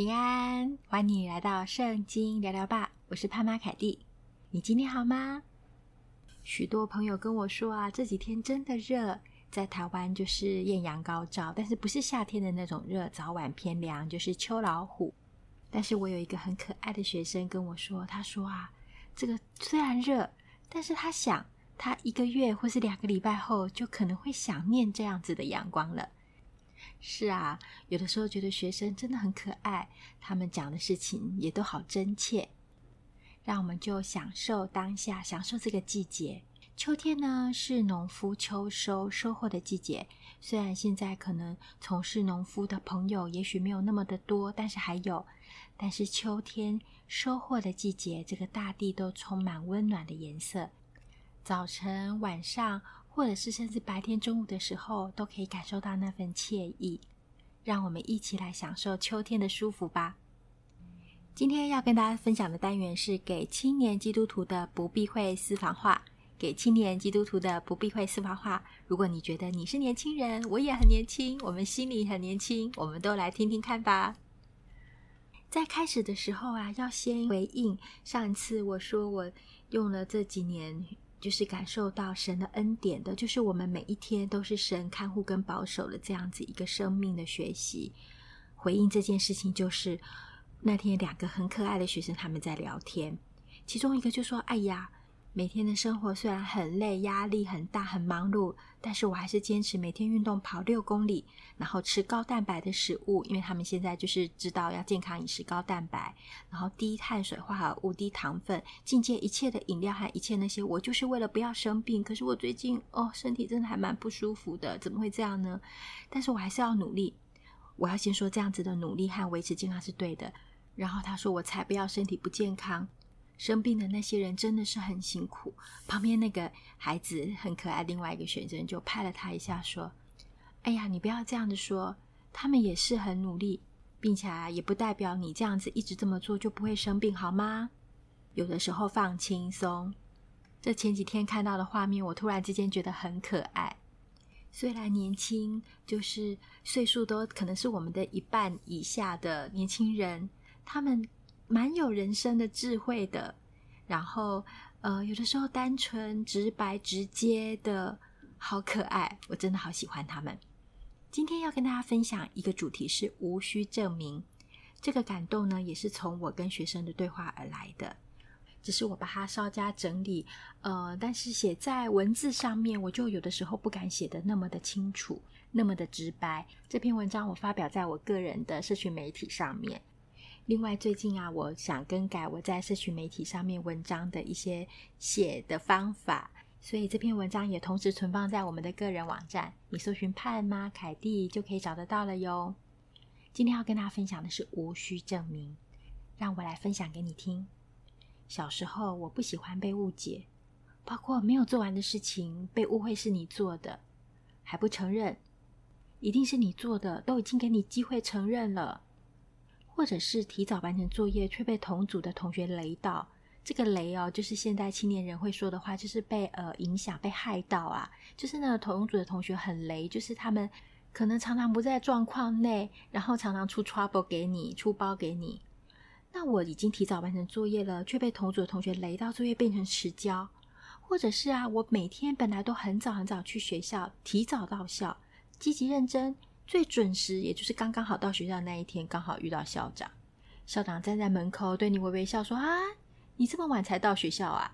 平安，欢迎你来到圣经聊聊吧。我是潘妈凯蒂，你今天好吗？许多朋友跟我说啊，这几天真的热，在台湾就是艳阳高照，但是不是夏天的那种热，早晚偏凉，就是秋老虎。但是我有一个很可爱的学生跟我说，他说啊，这个虽然热，但是他想，他一个月或是两个礼拜后，就可能会想念这样子的阳光了。是啊，有的时候觉得学生真的很可爱，他们讲的事情也都好真切。让我们就享受当下，享受这个季节。秋天呢，是农夫秋收收获的季节。虽然现在可能从事农夫的朋友也许没有那么的多，但是还有。但是秋天收获的季节，这个大地都充满温暖的颜色。早晨、晚上，或者是甚至白天、中午的时候，都可以感受到那份惬意。让我们一起来享受秋天的舒服吧。今天要跟大家分享的单元是给青年基督徒的不避讳私房话。给青年基督徒的不避讳私房话。如果你觉得你是年轻人，我也很年轻，我们心里很年轻，我们都来听听看吧。在开始的时候啊，要先回应上一次我说我用了这几年，就是感受到神的恩典的，就是我们每一天都是神看护跟保守的这样子一个生命的学习。回应这件事情就是。那天两个很可爱的学生他们在聊天，其中一个就说：“哎呀，每天的生活虽然很累，压力很大，很忙碌，但是我还是坚持每天运动跑六公里，然后吃高蛋白的食物，因为他们现在就是知道要健康饮食，高蛋白，然后低碳水化合物、低糖分，禁戒一切的饮料和一切那些，我就是为了不要生病。可是我最近哦，身体真的还蛮不舒服的，怎么会这样呢？但是我还是要努力。我要先说，这样子的努力和维持健康是对的。”然后他说：“我才不要身体不健康，生病的那些人真的是很辛苦。”旁边那个孩子很可爱，另外一个学生就拍了他一下，说：“哎呀，你不要这样子说，他们也是很努力，并且啊，也不代表你这样子一直这么做就不会生病，好吗？有的时候放轻松。”这前几天看到的画面，我突然之间觉得很可爱。虽然年轻，就是岁数都可能是我们的一半以下的年轻人。他们蛮有人生的智慧的，然后呃，有的时候单纯、直白、直接的，好可爱，我真的好喜欢他们。今天要跟大家分享一个主题是无需证明，这个感动呢，也是从我跟学生的对话而来的，只是我把它稍加整理，呃，但是写在文字上面，我就有的时候不敢写得那么的清楚，那么的直白。这篇文章我发表在我个人的社群媒体上面。另外，最近啊，我想更改我在社群媒体上面文章的一些写的方法，所以这篇文章也同时存放在我们的个人网站，你搜寻盼妈凯蒂就可以找得到了哟。今天要跟大家分享的是无需证明，让我来分享给你听。小时候我不喜欢被误解，包括没有做完的事情被误会是你做的，还不承认，一定是你做的，都已经给你机会承认了。或者是提早完成作业却被同组的同学雷到，这个雷哦，就是现代青年人会说的话，就是被呃影响、被害到啊。就是那个同组的同学很雷，就是他们可能常常不在状况内，然后常常出 trouble 给你，出包给你。那我已经提早完成作业了，却被同组的同学雷到，作业变成迟交。或者是啊，我每天本来都很早很早去学校，提早到校，积极认真。最准时，也就是刚刚好到学校那一天，刚好遇到校长。校长站在门口对你微微笑说：“啊，你这么晚才到学校啊？”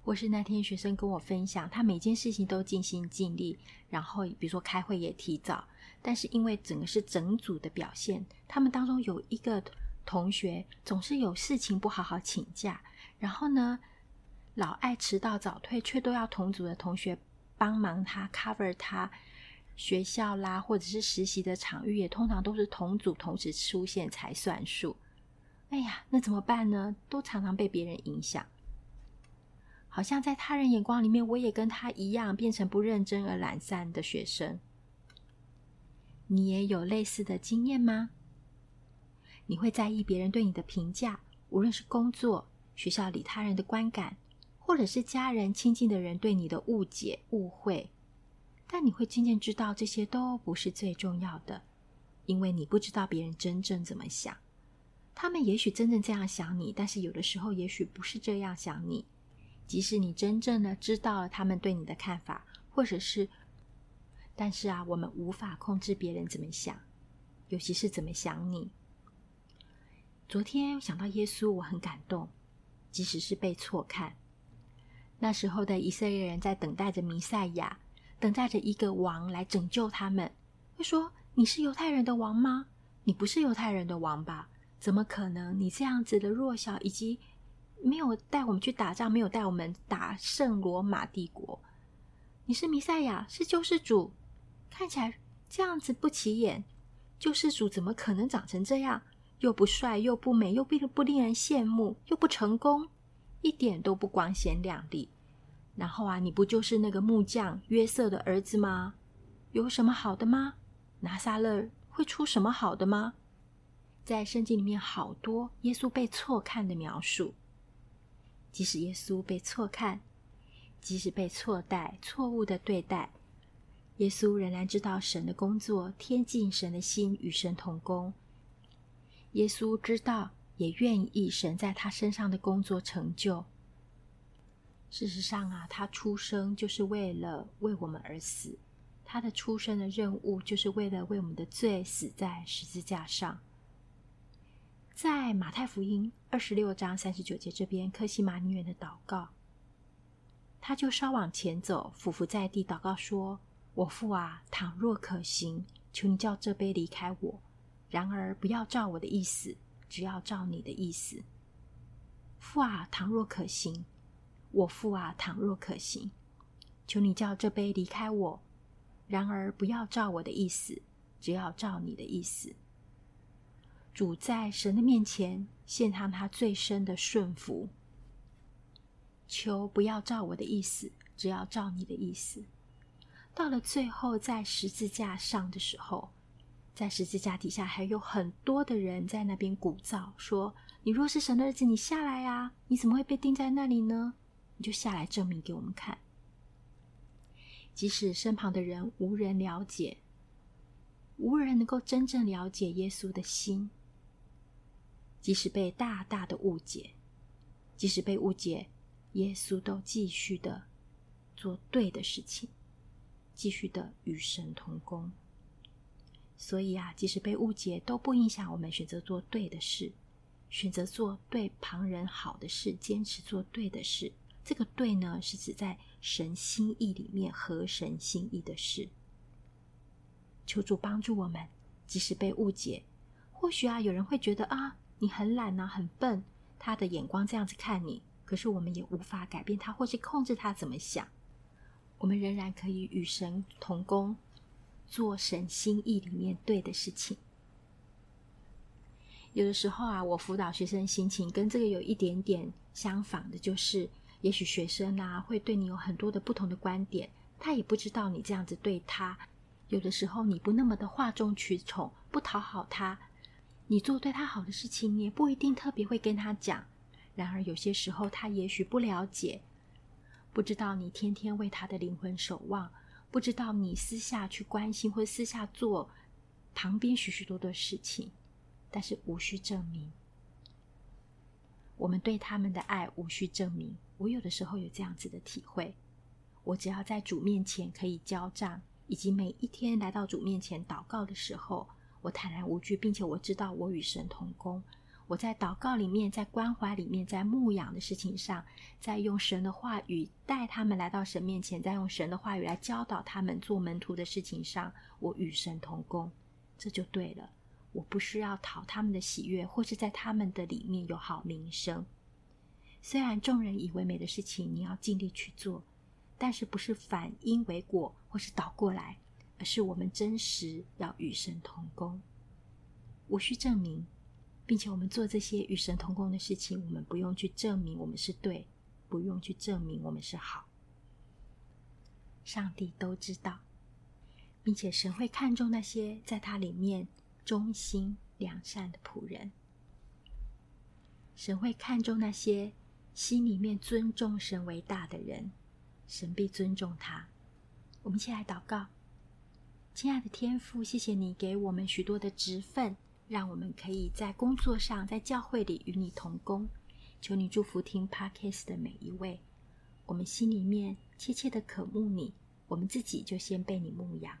或是那天学生跟我分享，他每件事情都尽心尽力，然后比如说开会也提早，但是因为整个是整组的表现，他们当中有一个同学总是有事情不好好请假，然后呢，老爱迟到早退，却都要同组的同学帮忙他 cover 他。学校啦，或者是实习的场域，也通常都是同组同时出现才算数。哎呀，那怎么办呢？都常常被别人影响，好像在他人眼光里面，我也跟他一样，变成不认真而懒散的学生。你也有类似的经验吗？你会在意别人对你的评价，无论是工作、学校里他人的观感，或者是家人亲近的人对你的误解、误会。但你会渐渐知道，这些都不是最重要的。因为你不知道别人真正怎么想。他们也许真正这样想你，但是有的时候也许不是这样想你。即使你真正的知道了他们对你的看法，或者是，但是啊，我们无法控制别人怎么想，尤其是怎么想你。昨天想到耶稣，我很感动，即使是被错看。那时候的以色列人在等待着弥赛亚，等待着一个王来拯救他们。会说：“你是犹太人的王吗？你不是犹太人的王吧？怎么可能？你这样子的弱小，以及没有带我们去打仗，没有带我们打胜罗马帝国。你是弥赛亚，是救世主，看起来这样子不起眼。救世主怎么可能长成这样？又不帅，又不美，又不不令人羡慕，又不成功，一点都不光鲜亮丽。”然后啊，你不就是那个木匠约瑟的儿子吗？有什么好的吗？拿撒勒会出什么好的吗？在圣经里面，好多耶稣被错看的描述。即使耶稣被错看，即使被错待、错误的对待，耶稣仍然知道神的工作，贴近神的心，与神同工。耶稣知道，也愿意神在他身上的工作成就。事实上啊，他出生就是为了为我们而死，他的出生的任务就是为了为我们的罪死在十字架上。在马太福音二十六章三十九节这边，科西马尼园的祷告，他就稍往前走，俯伏在地祷告说：“我父啊，倘若可行，求你叫这杯离开我；然而不要照我的意思，只要照你的意思。父啊，倘若可行。”我父啊，倘若可行，求你叫这杯离开我；然而不要照我的意思，只要照你的意思。主在神的面前献上他最深的顺服，求不要照我的意思，只要照你的意思。到了最后，在十字架上的时候，在十字架底下还有很多的人在那边鼓噪说：“你若是神的儿子，你下来啊！你怎么会被钉在那里呢？”就下来证明给我们看。即使身旁的人无人了解，无人能够真正了解耶稣的心，即使被大大的误解，即使被误解，耶稣都继续的做对的事情，继续的与神同工。所以啊，即使被误解，都不影响我们选择做对的事，选择做对旁人好的事，坚持做对的事。这个“对”呢，是指在神心意里面合神心意的事。求主帮助我们，即使被误解，或许啊，有人会觉得啊，你很懒啊，很笨，他的眼光这样子看你。可是我们也无法改变他，或是控制他怎么想。我们仍然可以与神同工，做神心意里面对的事情。有的时候啊，我辅导学生心情跟这个有一点点相仿的，就是。也许学生啊，会对你有很多的不同的观点，他也不知道你这样子对他。有的时候你不那么的哗众取宠，不讨好他，你做对他好的事情，你也不一定特别会跟他讲。然而有些时候他也许不了解，不知道你天天为他的灵魂守望，不知道你私下去关心或私下做旁边许许多多事情，但是无需证明。我们对他们的爱无需证明。我有的时候有这样子的体会，我只要在主面前可以交账，以及每一天来到主面前祷告的时候，我坦然无惧，并且我知道我与神同工。我在祷告里面，在关怀里面，在牧养的事情上，在用神的话语带他们来到神面前，在用神的话语来教导他们做门徒的事情上，我与神同工，这就对了。我不需要讨他们的喜悦，或是在他们的里面有好名声。虽然众人以为美的事情，你要尽力去做，但是不是反因为果，或是倒过来，而是我们真实要与神同工，无需证明，并且我们做这些与神同工的事情，我们不用去证明我们是对，不用去证明我们是好，上帝都知道，并且神会看重那些在他里面忠心良善的仆人，神会看重那些。心里面尊重神为大的人，神必尊重他。我们一起来祷告，亲爱的天父，谢谢你给我们许多的职分，让我们可以在工作上、在教会里与你同工。求你祝福听 Podcast 的每一位，我们心里面切切的渴慕你，我们自己就先被你牧养，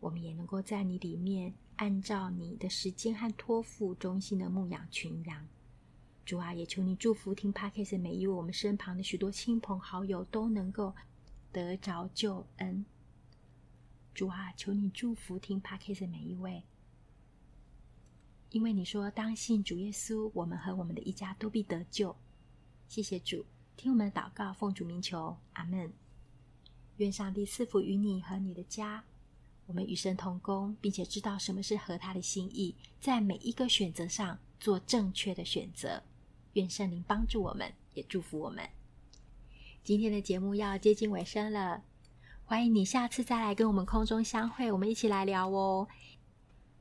我们也能够在你里面按照你的时间和托付，忠心的牧养群羊。主啊，也求你祝福听 Podcast 每一位，我们身旁的许多亲朋好友都能够得着救恩。主啊，求你祝福听 Podcast 每一位，因为你说当信主耶稣，我们和我们的一家都必得救。谢谢主，听我们的祷告，奉主名求，阿门。愿上帝赐福于你和你的家。我们与神同工，并且知道什么是合他的心意，在每一个选择上做正确的选择。愿圣灵帮助我们，也祝福我们。今天的节目要接近尾声了。欢迎你下次再来跟我们空中相会，我们一起来聊哦。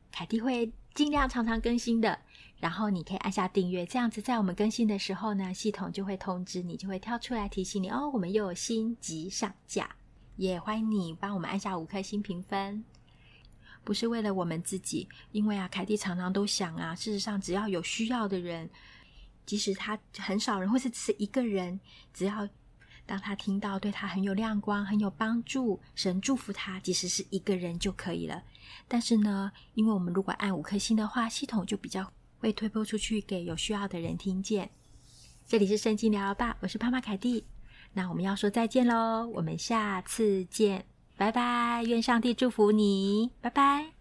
凯蒂会尽量常常更新的，然后你可以按下订阅，这样子在我们更新的时候呢，系统就会通知你，就会跳出来提醒你哦，我们又有新集上架。也欢迎你帮我们按下五颗星评分，不是为了我们自己，因为啊，凯蒂常常都想啊，事实上只要有需要的人，即使他很少人，或是只是一个人，只要。当他听到对他很有亮光、很有帮助，神祝福他，即使是一个人就可以了。但是呢，因为我们如果按五颗星的话，系统就比较会推播出去给有需要的人听见。这里是圣经聊聊吧，我是帕玛凯蒂。那我们要说再见喽，我们下次见，拜拜。愿上帝祝福你，拜拜。